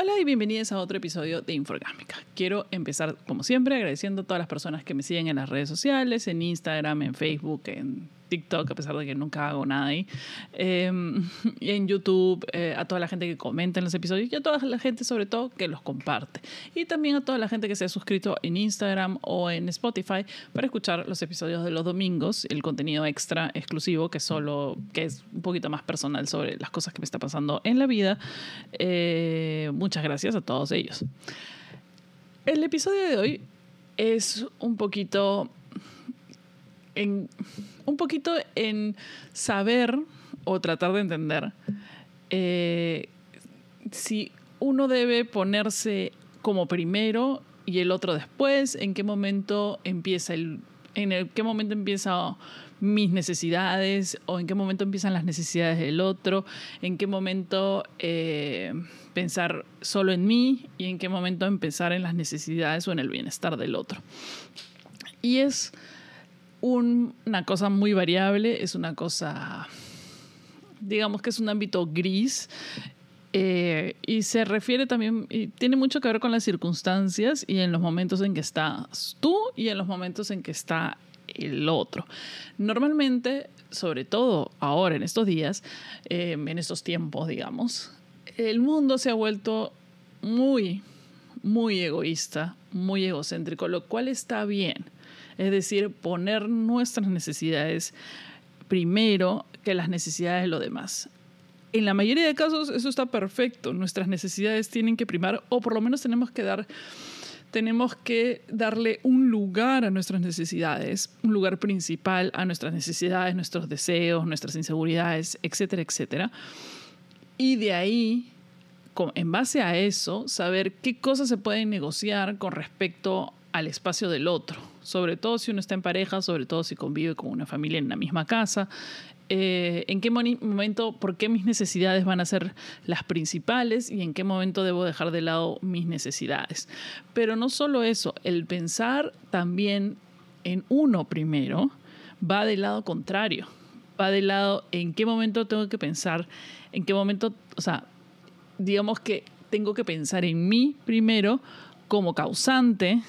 Hola y bienvenidos a otro episodio de Inforgámica. Quiero empezar, como siempre, agradeciendo a todas las personas que me siguen en las redes sociales, en Instagram, en Facebook, en TikTok, a pesar de que nunca hago nada ahí, em, y en YouTube, eh, a toda la gente que comenta en los episodios y a toda la gente sobre todo que los comparte. Y también a toda la gente que se ha suscrito en Instagram o en Spotify para escuchar los episodios de los domingos, el contenido extra exclusivo que solo, que es un poquito más personal sobre las cosas que me está pasando en la vida. Eh, muchas gracias a todos ellos. El episodio de hoy es un poquito un poquito en saber o tratar de entender eh, si uno debe ponerse como primero y el otro después, en qué momento empieza el, en qué momento empieza mis necesidades o en qué momento empiezan las necesidades del otro, en qué momento eh, pensar solo en mí y en qué momento empezar en las necesidades o en el bienestar del otro. Y es una cosa muy variable, es una cosa, digamos que es un ámbito gris. Eh, y se refiere también, tiene mucho que ver con las circunstancias y en los momentos en que estás tú y en los momentos en que está el otro. Normalmente, sobre todo ahora, en estos días, eh, en estos tiempos, digamos, el mundo se ha vuelto muy, muy egoísta, muy egocéntrico, lo cual está bien es decir, poner nuestras necesidades primero que las necesidades de los demás. En la mayoría de casos eso está perfecto, nuestras necesidades tienen que primar o por lo menos tenemos que dar tenemos que darle un lugar a nuestras necesidades, un lugar principal a nuestras necesidades, nuestros deseos, nuestras inseguridades, etcétera, etcétera. Y de ahí, en base a eso, saber qué cosas se pueden negociar con respecto al espacio del otro, sobre todo si uno está en pareja, sobre todo si convive con una familia en la misma casa. Eh, en qué momento, por qué mis necesidades van a ser las principales y en qué momento debo dejar de lado mis necesidades. Pero no solo eso, el pensar también en uno primero va del lado contrario, va del lado en qué momento tengo que pensar, en qué momento, o sea, digamos que tengo que pensar en mí primero como causante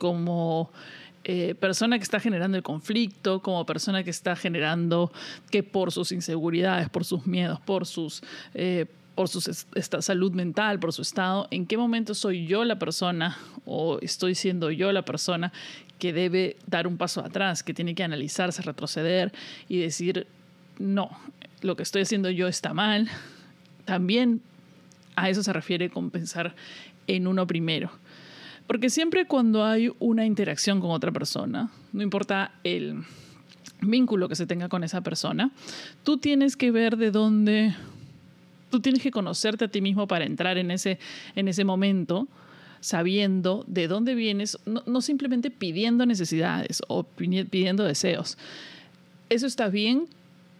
como eh, persona que está generando el conflicto, como persona que está generando que por sus inseguridades, por sus miedos, por sus... Eh, por su salud mental, por su estado, en qué momento soy yo la persona o estoy siendo yo la persona que debe dar un paso atrás, que tiene que analizarse, retroceder y decir, no, lo que estoy haciendo yo está mal. También a eso se refiere con pensar en uno primero. Porque siempre cuando hay una interacción con otra persona, no importa el vínculo que se tenga con esa persona, tú tienes que ver de dónde, tú tienes que conocerte a ti mismo para entrar en ese, en ese momento sabiendo de dónde vienes, no, no simplemente pidiendo necesidades o pidiendo deseos. Eso está bien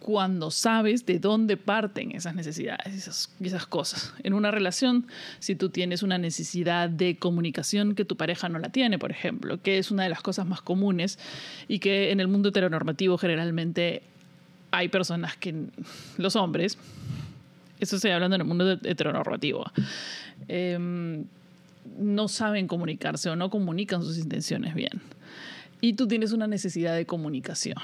cuando sabes de dónde parten esas necesidades esas, esas cosas. En una relación, si tú tienes una necesidad de comunicación que tu pareja no la tiene, por ejemplo, que es una de las cosas más comunes y que en el mundo heteronormativo generalmente hay personas que, los hombres, eso estoy hablando en el mundo heteronormativo, em, no saben comunicarse o no comunican sus intenciones bien. Y tú tienes una necesidad de comunicación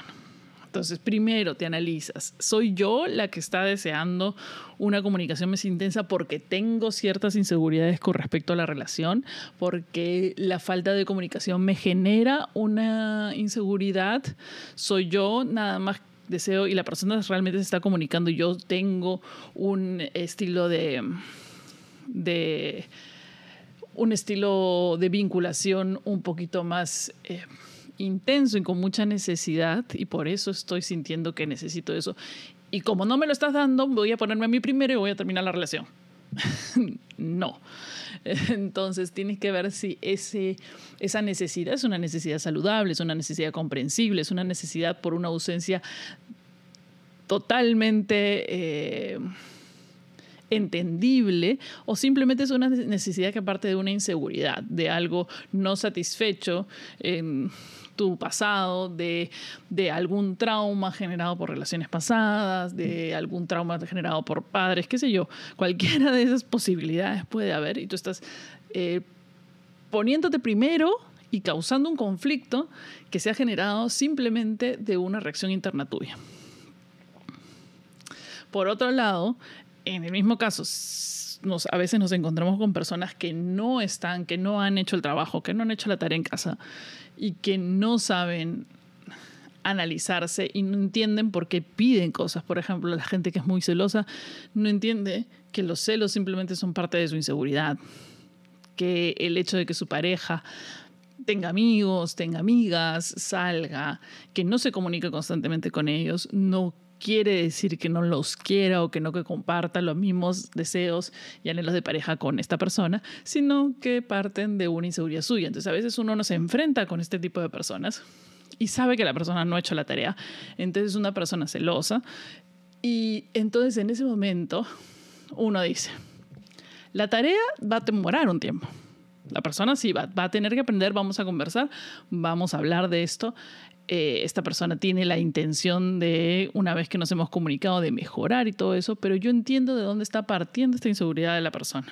entonces, primero te analizas, ¿soy yo la que está deseando una comunicación más intensa porque tengo ciertas inseguridades con respecto a la relación? ¿Porque la falta de comunicación me genera una inseguridad? ¿Soy yo nada más deseo y la persona realmente se está comunicando y yo tengo un estilo de... de un estilo de vinculación un poquito más... Eh, intenso y con mucha necesidad y por eso estoy sintiendo que necesito eso. Y como no me lo estás dando, voy a ponerme a mí primero y voy a terminar la relación. no. Entonces tienes que ver si ese, esa necesidad es una necesidad saludable, es una necesidad comprensible, es una necesidad por una ausencia totalmente... Eh, entendible o simplemente es una necesidad que parte de una inseguridad, de algo no satisfecho en tu pasado, de, de algún trauma generado por relaciones pasadas, de algún trauma generado por padres, qué sé yo, cualquiera de esas posibilidades puede haber y tú estás eh, poniéndote primero y causando un conflicto que se ha generado simplemente de una reacción interna tuya. Por otro lado, en el mismo caso, a veces nos encontramos con personas que no están, que no han hecho el trabajo, que no han hecho la tarea en casa y que no saben analizarse y no entienden por qué piden cosas. Por ejemplo, la gente que es muy celosa no entiende que los celos simplemente son parte de su inseguridad, que el hecho de que su pareja tenga amigos, tenga amigas, salga, que no se comunique constantemente con ellos, no quiere decir que no los quiera o que no que comparta los mismos deseos y anhelos de pareja con esta persona, sino que parten de una inseguridad suya. Entonces a veces uno no se enfrenta con este tipo de personas y sabe que la persona no ha hecho la tarea. Entonces es una persona celosa y entonces en ese momento uno dice, la tarea va a demorar un tiempo. La persona sí va, va a tener que aprender, vamos a conversar, vamos a hablar de esto eh, esta persona tiene la intención de, una vez que nos hemos comunicado, de mejorar y todo eso, pero yo entiendo de dónde está partiendo esta inseguridad de la persona.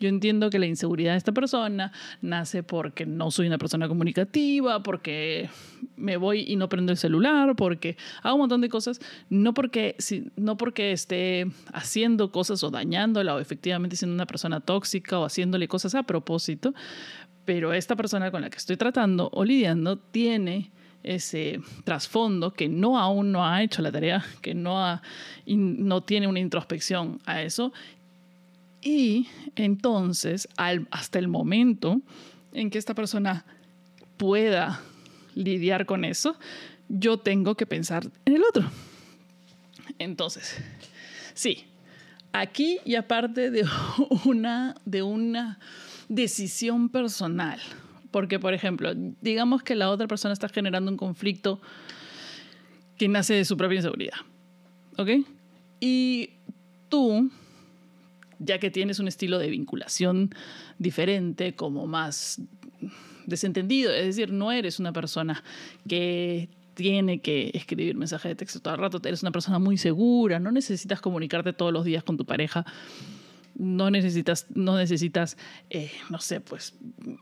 Yo entiendo que la inseguridad de esta persona nace porque no soy una persona comunicativa, porque me voy y no prendo el celular, porque hago un montón de cosas, no porque, no porque esté haciendo cosas o dañándola o efectivamente siendo una persona tóxica o haciéndole cosas a propósito, pero esta persona con la que estoy tratando o lidiando tiene ese trasfondo que no aún no ha hecho la tarea, que no, no tiene una introspección a eso. Y entonces, hasta el momento en que esta persona pueda lidiar con eso, yo tengo que pensar en el otro. Entonces, sí, aquí y aparte de una, de una decisión personal, porque, por ejemplo, digamos que la otra persona está generando un conflicto que nace de su propia inseguridad. ¿Ok? Y tú, ya que tienes un estilo de vinculación diferente, como más desentendido, es decir, no eres una persona que tiene que escribir mensajes de texto todo el rato, eres una persona muy segura, no necesitas comunicarte todos los días con tu pareja no necesitas, no necesitas, eh, no sé, pues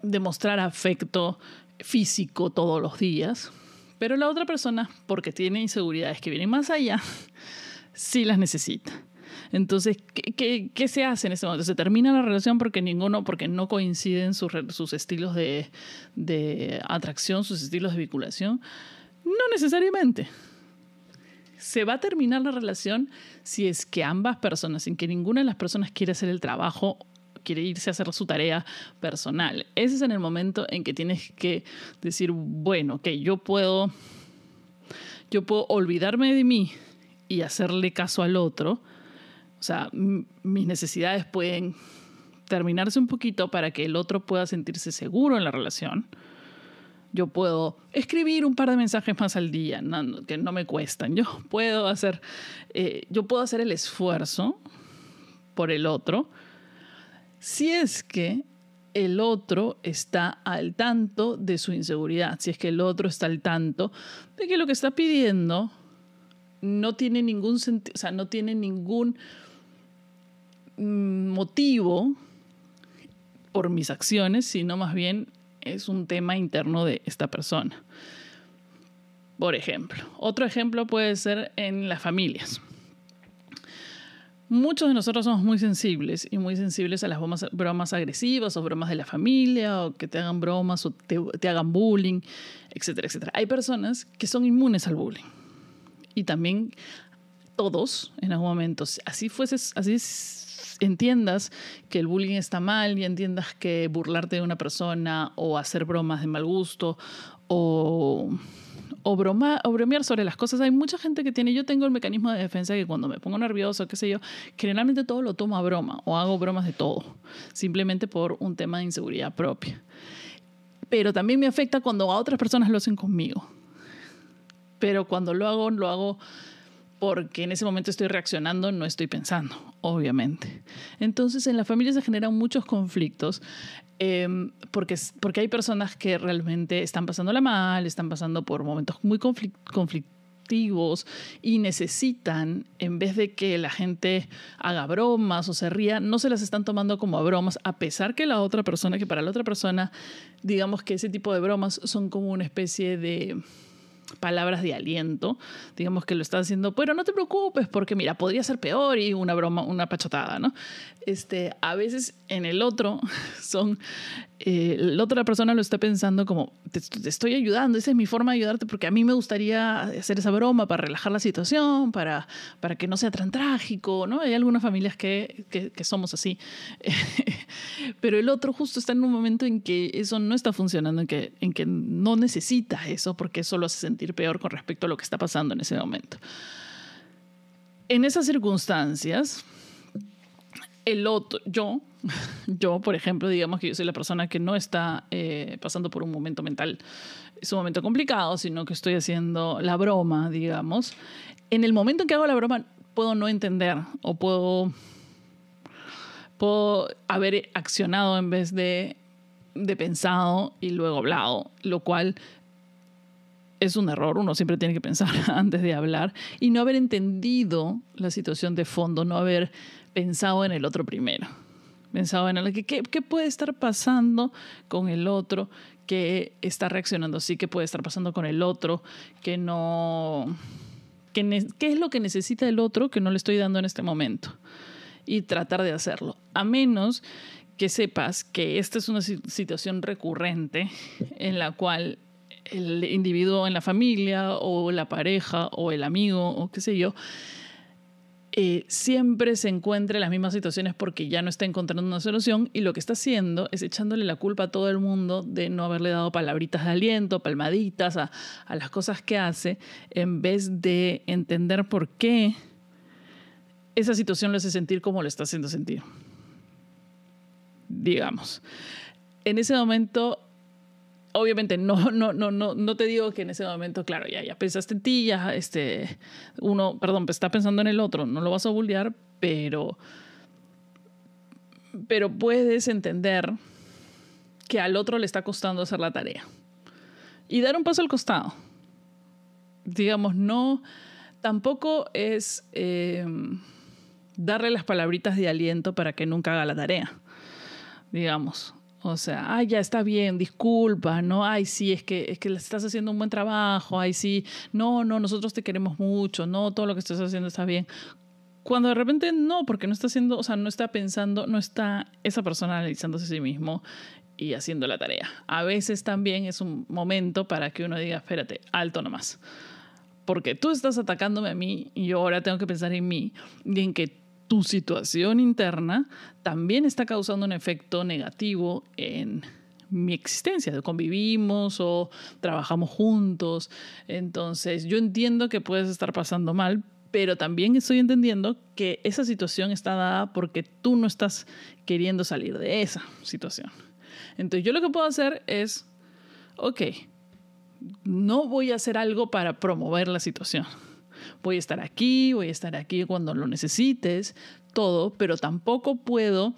demostrar afecto físico todos los días, pero la otra persona, porque tiene inseguridades que vienen más allá, sí las necesita. Entonces, ¿qué, qué, se hace en ese momento? ¿Se termina la relación porque ninguno, porque no coinciden sus, sus estilos de, de atracción, sus estilos de vinculación? No necesariamente se va a terminar la relación si es que ambas personas, sin que ninguna de las personas quiera hacer el trabajo, quiere irse a hacer su tarea personal. Ese es en el momento en que tienes que decir, bueno, que yo puedo, yo puedo olvidarme de mí y hacerle caso al otro. O sea, mis necesidades pueden terminarse un poquito para que el otro pueda sentirse seguro en la relación yo puedo escribir un par de mensajes más al día, que no me cuestan. Yo puedo hacer, eh, yo puedo hacer el esfuerzo por el otro si es que el otro está al tanto de su inseguridad, si es que el otro está al tanto de que lo que está pidiendo no tiene ningún sentido, o sea, no tiene ningún mm, motivo por mis acciones, sino más bien es un tema interno de esta persona. Por ejemplo, otro ejemplo puede ser en las familias. Muchos de nosotros somos muy sensibles y muy sensibles a las bromas, agresivas o bromas de la familia o que te hagan bromas o te, hagan bullying, etcétera, etcétera. Hay personas que son inmunes al bullying y también todos en algún momento, así fuese, así entiendas que el bullying está mal y entiendas que burlarte de una persona o hacer bromas de mal gusto o, o, broma, o bromear sobre las cosas. Hay mucha gente que tiene, yo tengo el mecanismo de defensa que cuando me pongo nervioso, qué sé yo, generalmente todo lo tomo a broma o hago bromas de todo, simplemente por un tema de inseguridad propia. Pero también me afecta cuando a otras personas lo hacen conmigo. Pero cuando lo hago, lo hago porque en ese momento estoy reaccionando, no estoy pensando, obviamente. Entonces en la familia se generan muchos conflictos em, porque, porque hay personas que realmente están pasándola mal, están pasando por momentos muy conflictivos y necesitan, en vez de que la gente haga bromas o se ría, no se las están tomando como bromas, a pesar que la otra persona, que para la otra persona, digamos que ese tipo de bromas son como una especie de palabras de aliento, digamos que lo está haciendo, pero no te preocupes porque mira, podría ser peor y una broma, una pachotada, ¿no? Este, a veces en el otro son, eh, la otra persona lo está pensando como, te, estoy ayudando, esa es mi forma de ayudarte porque a mí me gustaría hacer esa broma para relajar la situación, para, para que no sea tan trágico, ¿no? Hay algunas familias que, que, que somos así, pero el otro justo está en un momento en que eso no está funcionando, en que, en que no necesita eso porque eso lo hace sentir peor con respecto a lo que está pasando en ese momento. En esas circunstancias, el otro, yo, yo, por ejemplo, digamos que yo soy la persona que no está eh, pasando por un momento mental, es un momento complicado, sino que estoy haciendo la broma, digamos. En el momento en que hago la broma, puedo no entender o puedo, puedo haber accionado en vez de, de pensado y luego hablado, lo cual es un error, uno siempre tiene que pensar antes de hablar y no haber entendido la situación de fondo, no haber pensado en el otro primero. Pensado en el, ¿qué, qué puede estar pasando con el otro que está reaccionando así, qué puede estar pasando con el otro que no... ¿Qué es lo que necesita el otro que no le estoy dando en este momento? Y tratar de hacerlo. A menos que sepas que esta es una situación recurrente en la cual el individuo en la familia o la pareja o el amigo o qué sé yo, eh, siempre se encuentra en las mismas situaciones porque ya no está encontrando una solución y lo que está haciendo es echándole la culpa a todo el mundo de no haberle dado palabritas de aliento, palmaditas a, a las cosas que hace, en vez de entender por qué esa situación lo hace sentir como lo está haciendo sentir. Digamos. En ese momento obviamente no, no, no, no, no te digo que en ese momento, claro, ya, ya pensaste en ti, ya este, uno, perdón, está pensando en el otro, no lo vas a bullear, pero, pero puedes entender que al otro le está costando hacer la tarea y dar un paso al costado. Digamos, no, tampoco es eh, darle las palabritas de aliento para que nunca haga la tarea, digamos o sea, ay, ya está bien, disculpa, no, ay, sí, es que, es que estás haciendo un buen trabajo, ay, sí, no, no, nosotros te queremos mucho, no, todo lo que estás haciendo está bien. Cuando de repente no, porque no está haciendo, o sea, no está pensando, no está esa persona analizándose a sí mismo y haciendo la tarea. A veces también es un momento para que uno diga, espérate, alto nomás. Porque tú estás atacándome a mí y yo ahora tengo que pensar en mí y en que tu situación interna también está causando un efecto negativo en mi existencia. Convivimos o trabajamos juntos. Entonces, yo entiendo que puedes estar pasando mal, pero también estoy entendiendo que esa situación está dada porque tú no estás queriendo salir de esa situación. Entonces, yo lo que puedo hacer es, ok, no voy a hacer algo para promover la situación voy a estar aquí, voy a estar aquí cuando lo necesites, todo, pero tampoco puedo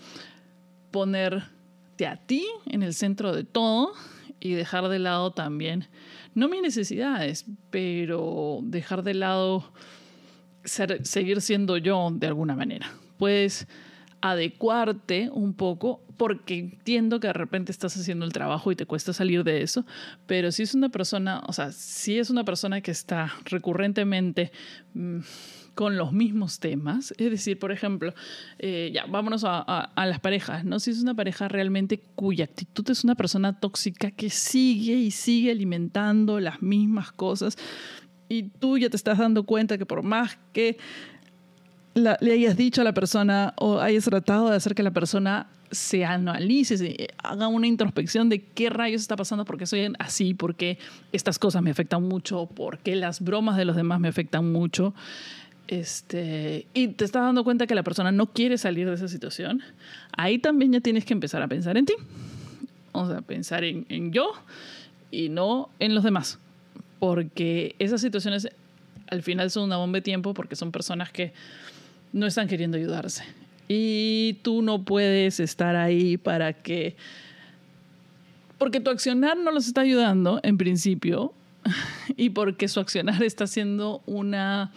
ponerte a ti en el centro de todo y dejar de lado también, no mis necesidades, pero dejar de lado seguir siendo yo de alguna manera. Puedes adecuarte un poco porque entiendo que de repente estás haciendo el trabajo y te cuesta salir de eso, pero si es una persona, o sea, si es una persona que está recurrentemente mm, con los mismos temas, es decir, por ejemplo, eh, ya, vámonos a, a, las parejas, ¿no? Si es una pareja realmente cuya actitud es una persona tóxica que sigue y sigue alimentando las mismas cosas y tú ya te estás dando cuenta que por más que le hayas dicho a la persona o hayas tratado de hacer que la persona se analice, se haga una introspección de qué rayos está pasando, por qué soy así, por qué estas cosas me afectan mucho, por qué las bromas de los demás me afectan mucho. Este, y te estás dando cuenta que la persona no quiere salir de esa situación, ahí también ya tienes que empezar a pensar en ti. O sea, pensar en, en yo y no en los demás. Porque esas situaciones al final son una bomba de tiempo porque son personas que no están queriendo ayudarse. Y tú no puedes estar ahí para que... Porque tu accionar no los está ayudando, en principio, y porque su accionar está siendo una...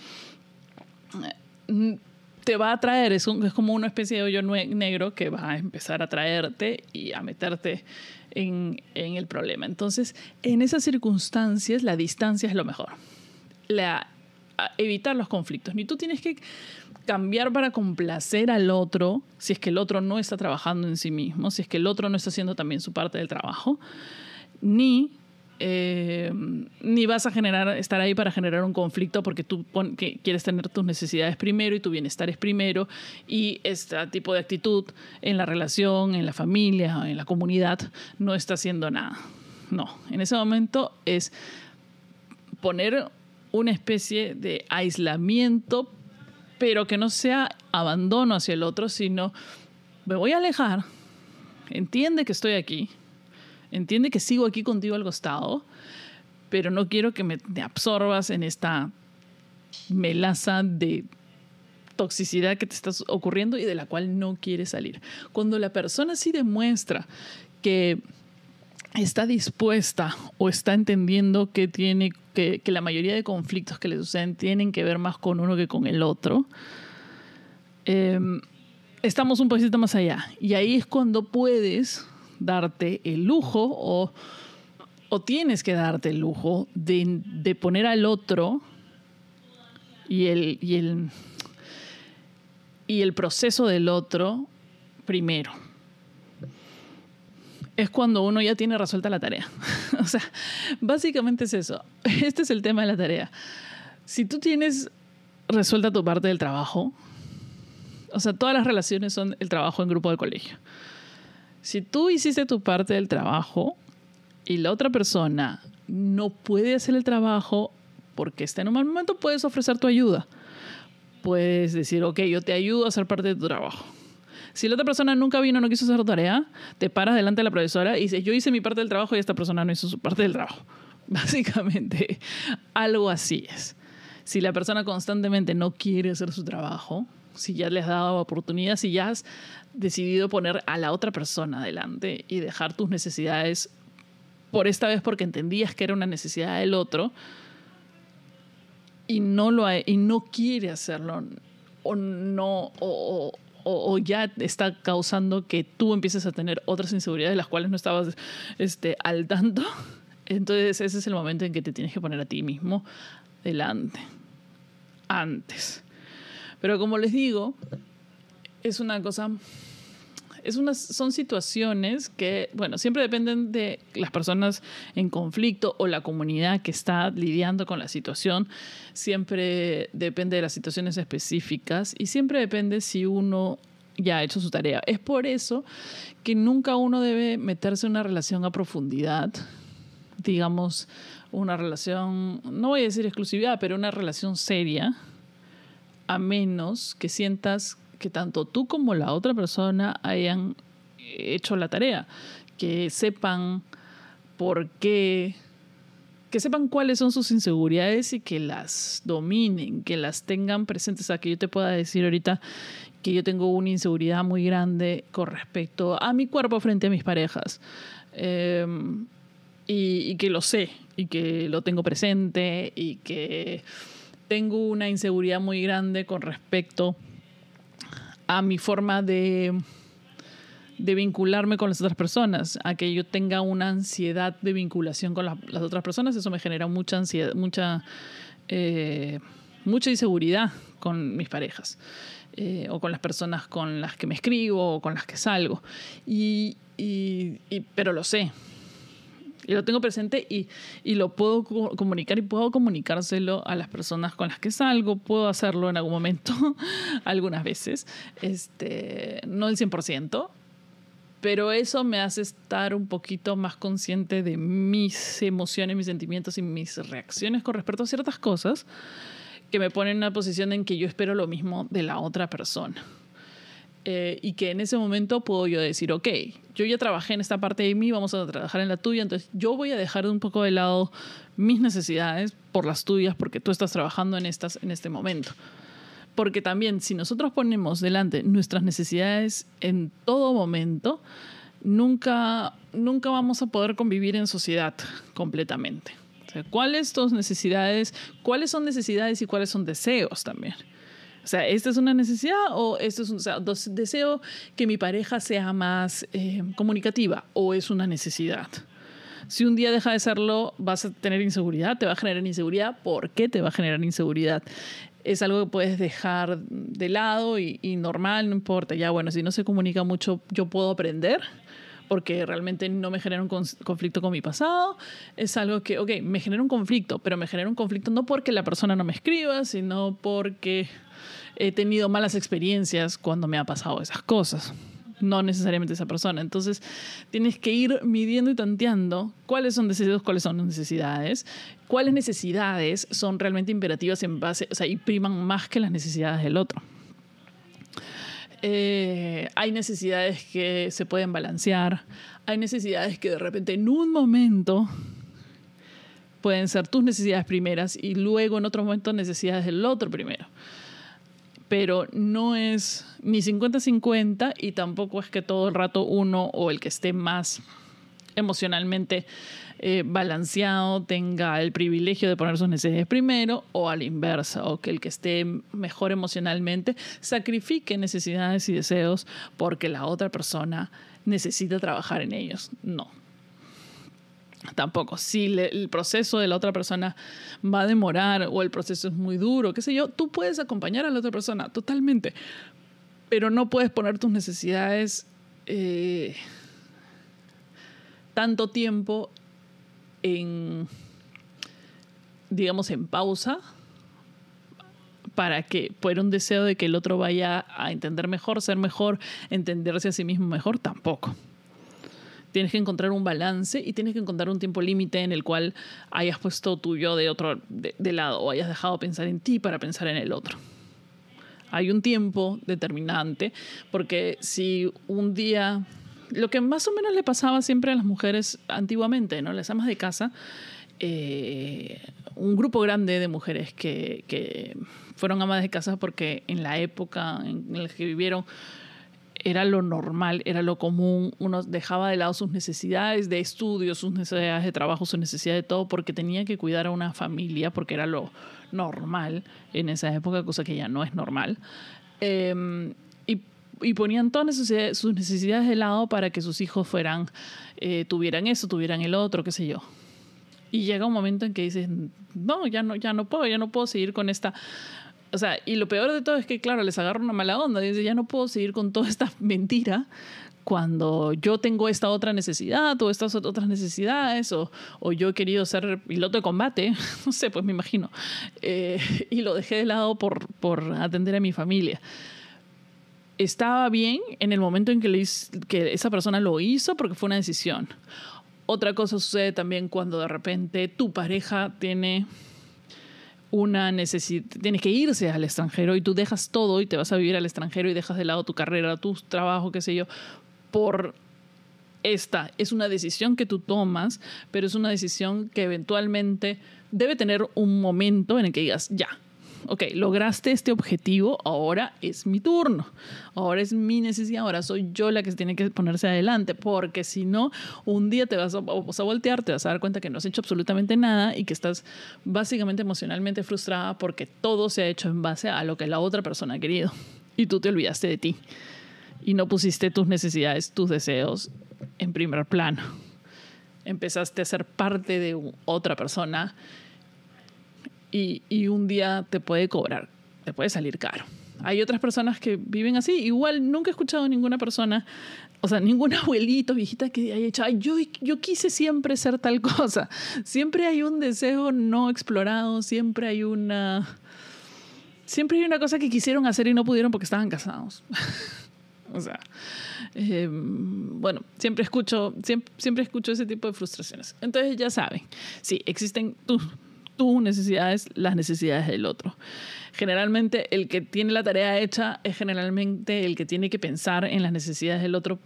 te va a traer, es, es como una especie de hoyo negro que va a empezar a traerte y a meterte en, en el problema. Entonces, en esas circunstancias, la distancia es lo mejor. La, evitar los conflictos. Ni tú tienes que cambiar para complacer al otro si es que el otro no está trabajando en sí mismo, si es que el otro no está haciendo también su parte del trabajo, ni, eh, ni vas a generar, estar ahí para generar un conflicto porque tú quieres tener tus necesidades primero y tu bienestar es primero y este tipo de actitud en la relación, en la familia, en la comunidad no está haciendo nada. No, en ese momento es poner una especie de aislamiento, pero que no sea abandono hacia el otro, sino me voy a alejar, entiende que estoy aquí, entiende que sigo aquí contigo al costado, pero no quiero que me absorbas en esta melaza de toxicidad que te está ocurriendo y de la cual no quieres salir. Cuando la persona sí demuestra que está dispuesta o está entendiendo que tiene que, la mayoría de conflictos que le suceden tienen que ver más con uno que con el otro. Em, estamos un poquito más allá. Y ahí es cuando puedes darte el lujo o, o tienes que darte el lujo de, de poner al otro y el, y el, y el proceso del otro primero es cuando uno ya tiene resuelta la tarea. o sea, básicamente es eso. Este es el tema de la tarea. Si tú tienes resuelta tu parte del trabajo, o sea, todas las relaciones son el trabajo en grupo de colegio. Si tú hiciste tu parte del trabajo y la otra persona no puede hacer el trabajo porque está en un mal momento, puedes ofrecer tu ayuda. Puedes decir, ok, yo te ayudo a hacer parte de tu trabajo si la otra persona nunca vino, no quiso hacer tarea, te paras delante de la profesora y dices, yo hice mi parte del trabajo y esta persona no hizo su parte del trabajo. Básicamente, algo así es. Si la persona constantemente no quiere hacer su trabajo, si ya le has dado oportunidad, si ya has decidido poner a la otra persona adelante y dejar tus necesidades por esta vez porque entendías que era una necesidad del otro y no lo y no quiere hacerlo o no o, o, ya está causando que tú empieces a tener otras inseguridades de las cuales no estabas este, al tanto, entonces ese es el momento en que te tienes que poner a ti mismo delante, antes. Pero como les digo, es una cosa es unas, son situaciones que, bueno, siempre dependen de las personas en conflicto o la comunidad que está lidiando con la situación. Siempre depende de las situaciones específicas y siempre depende si uno ya ha hecho su tarea. Es por eso que nunca uno debe meterse en una relación a profundidad, digamos, una relación, no voy a decir exclusividad, pero una relación seria, a menos que sientas que tanto tú como la otra persona hayan hecho la tarea, que sepan por qué, que sepan cuáles son sus inseguridades y que las dominen, que las tengan presentes. O sea, que yo te pueda decir ahorita que yo tengo una inseguridad muy grande con respecto a mi cuerpo frente a mis parejas. Em, y, que lo sé, y que lo tengo presente, y que tengo una inseguridad muy grande con respecto mi forma de, de vincularme con las otras personas, a que yo tenga una ansiedad de vinculación con las otras personas, eso me genera mucha ansiedad, mucha, eh, mucha inseguridad con mis parejas. Eh, o con las personas con las que me escribo o con las que salgo. y, y, pero lo sé, y lo tengo presente y, y, lo puedo comunicar y puedo comunicárselo a las personas con las que salgo, puedo hacerlo en algún momento, algunas veces, este, no el 100%, pero eso me hace estar un poquito más consciente de mis emociones, mis sentimientos y mis reacciones con respecto a ciertas cosas que me ponen en una posición en que yo espero lo mismo de la otra persona. Eh, y que en ese momento puedo yo decir, ok, yo ya trabajé en esta parte de mí, vamos a trabajar en la tuya, entonces yo voy a dejar un poco de lado mis necesidades por las tuyas porque tú estás trabajando en estas en este momento. Porque también si nosotros ponemos delante nuestras necesidades en todo momento, nunca, nunca vamos a poder convivir en sociedad completamente. ¿Cuáles son necesidades? ¿Cuáles son necesidades y cuáles son deseos también? O sea, ¿esta es una necesidad o esto es un deseo que mi pareja sea más eh, comunicativa o es una necesidad? Si un día deja de serlo, vas a tener inseguridad, te va a generar inseguridad. ¿Por qué te va a generar inseguridad? Es algo que puedes dejar de lado y, y normal, no importa. Ya, bueno, si no se comunica mucho, yo puedo aprender porque realmente no me genera un conflicto con mi pasado. Es algo que, ok, me genera un conflicto, pero me genera un conflicto no porque la persona no me escriba, sino porque he tenido malas experiencias cuando me ha pasado esas cosas. No necesariamente esa persona. Entonces, tienes que ir midiendo y tanteando cuáles son deseos, cuáles son necesidades, cuáles necesidades son realmente imperativas en base, o sea, y priman más que las necesidades del otro. Eh, hay necesidades que se pueden balancear, hay necesidades que de repente en un momento pueden ser tus necesidades primeras y luego en otro momento necesidades del otro primero pero no es ni 50-50 y tampoco es que todo el rato uno o el que esté más emocionalmente eh, balanceado tenga el privilegio de poner sus necesidades primero o a la inversa, o que el que esté mejor emocionalmente sacrifique necesidades y deseos porque la otra persona necesita trabajar en ellos. No, Tampoco. Si el proceso de la otra persona va a demorar o el proceso es muy duro, qué sé yo, tú puedes acompañar a la otra persona totalmente, pero no puedes poner tus necesidades eh, tanto tiempo en, digamos, en pausa para que por un deseo de que el otro vaya a entender mejor, ser mejor, entenderse a sí mismo mejor, tampoco tienes que encontrar un balance y tienes que encontrar un tiempo límite en el cual hayas puesto tu yo de otro de, lado o hayas dejado pensar en ti para pensar en el otro. Hay un tiempo determinante porque si un día lo que más o menos le pasaba siempre a las mujeres antiguamente, ¿no? Las amas de casa, eh, un grupo grande de mujeres que, que, fueron amas de casa porque en la época en la que vivieron era lo normal, era lo común, uno dejaba de lado sus necesidades de estudio, sus necesidades de trabajo, sus necesidades de todo, porque tenía que cuidar a una familia, porque era lo normal en esa época, cosa que ya no es normal. Em, y, ponían todas sus necesidades de lado para que sus hijos fueran, eh, tuvieran eso, tuvieran el otro, qué sé yo. Y llega un momento en que dices, no, ya no, ya no puedo, ya no puedo seguir con esta o sea, y lo peor de todo es que, claro, les agarro una mala onda. Dice, ya no puedo seguir con toda esta mentira cuando yo tengo esta otra necesidad o estas otras necesidades o, o yo he querido ser piloto de combate, no sé, pues me imagino, eh, y lo dejé de lado por, por atender a mi familia. Estaba bien en el momento en que, le, que esa persona lo hizo porque fue una decisión. Otra cosa sucede también cuando de repente tu pareja tiene una necesidad, tienes que irse al extranjero y tú dejas todo y te vas a vivir al extranjero y dejas de lado tu carrera, tu trabajo, qué sé yo, por esta. Es una decisión que tú tomas, pero es una decisión que eventualmente debe tener un momento en el que digas, ya, ok, lograste este objetivo, ahora es mi turno, ahora es mi necesidad, ahora soy yo la que tiene que ponerse adelante, porque si no, un día te vas a, vas voltear, te vas a dar cuenta que no has hecho absolutamente nada y que estás básicamente emocionalmente frustrada porque todo se ha hecho en base a lo que la otra persona ha querido y tú te olvidaste de ti y no pusiste tus necesidades, tus deseos en primer plano. Empezaste a ser parte de otra persona y, un día te puede cobrar, te puede salir caro. Hay otras personas que viven así. Igual nunca he escuchado a ninguna persona, o sea, ningún abuelito, viejita que haya dicho, yo, yo quise siempre ser tal cosa. Siempre hay un deseo no explorado, siempre hay una... Siempre hay una cosa que quisieron hacer y no pudieron porque estaban casados. o sea, em, bueno, siempre escucho, siempre, siempre escucho ese tipo de frustraciones. Entonces ya saben, sí, existen, tú tus necesidades las necesidades del otro. Generalmente el que tiene la tarea hecha es generalmente el que tiene que pensar en las necesidades del otro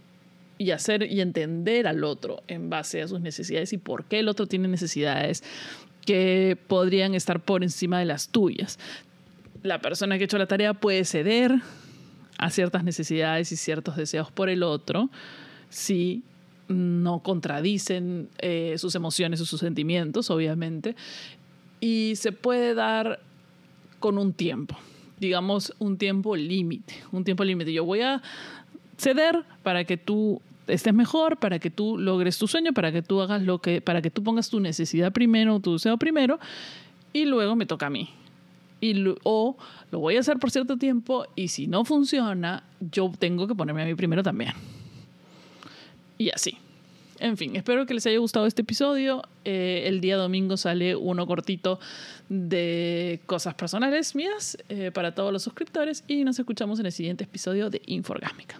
y hacer y entender al otro en base a sus necesidades y por qué el otro tiene necesidades que podrían estar por encima de las tuyas. La persona que ha hecho la tarea puede ceder a ciertas necesidades y ciertos deseos por el otro si no contradicen eh, sus emociones o sus sentimientos, obviamente, y se puede dar con un tiempo, digamos un tiempo límite, un tiempo límite. Yo voy a ceder para que tú estés mejor, para que tú logres tu sueño, para que tú hagas lo que, para que tú pongas tu necesidad primero, tu deseo primero, y luego me toca a mí. Y, o lo voy a hacer por cierto tiempo y si no funciona, yo tengo que ponerme a mí primero también. Y así. En fin, espero que les haya gustado este episodio. Eh, el día domingo sale uno cortito de cosas personales mías eh, para todos los suscriptores y nos escuchamos en el siguiente episodio de Inforgámica.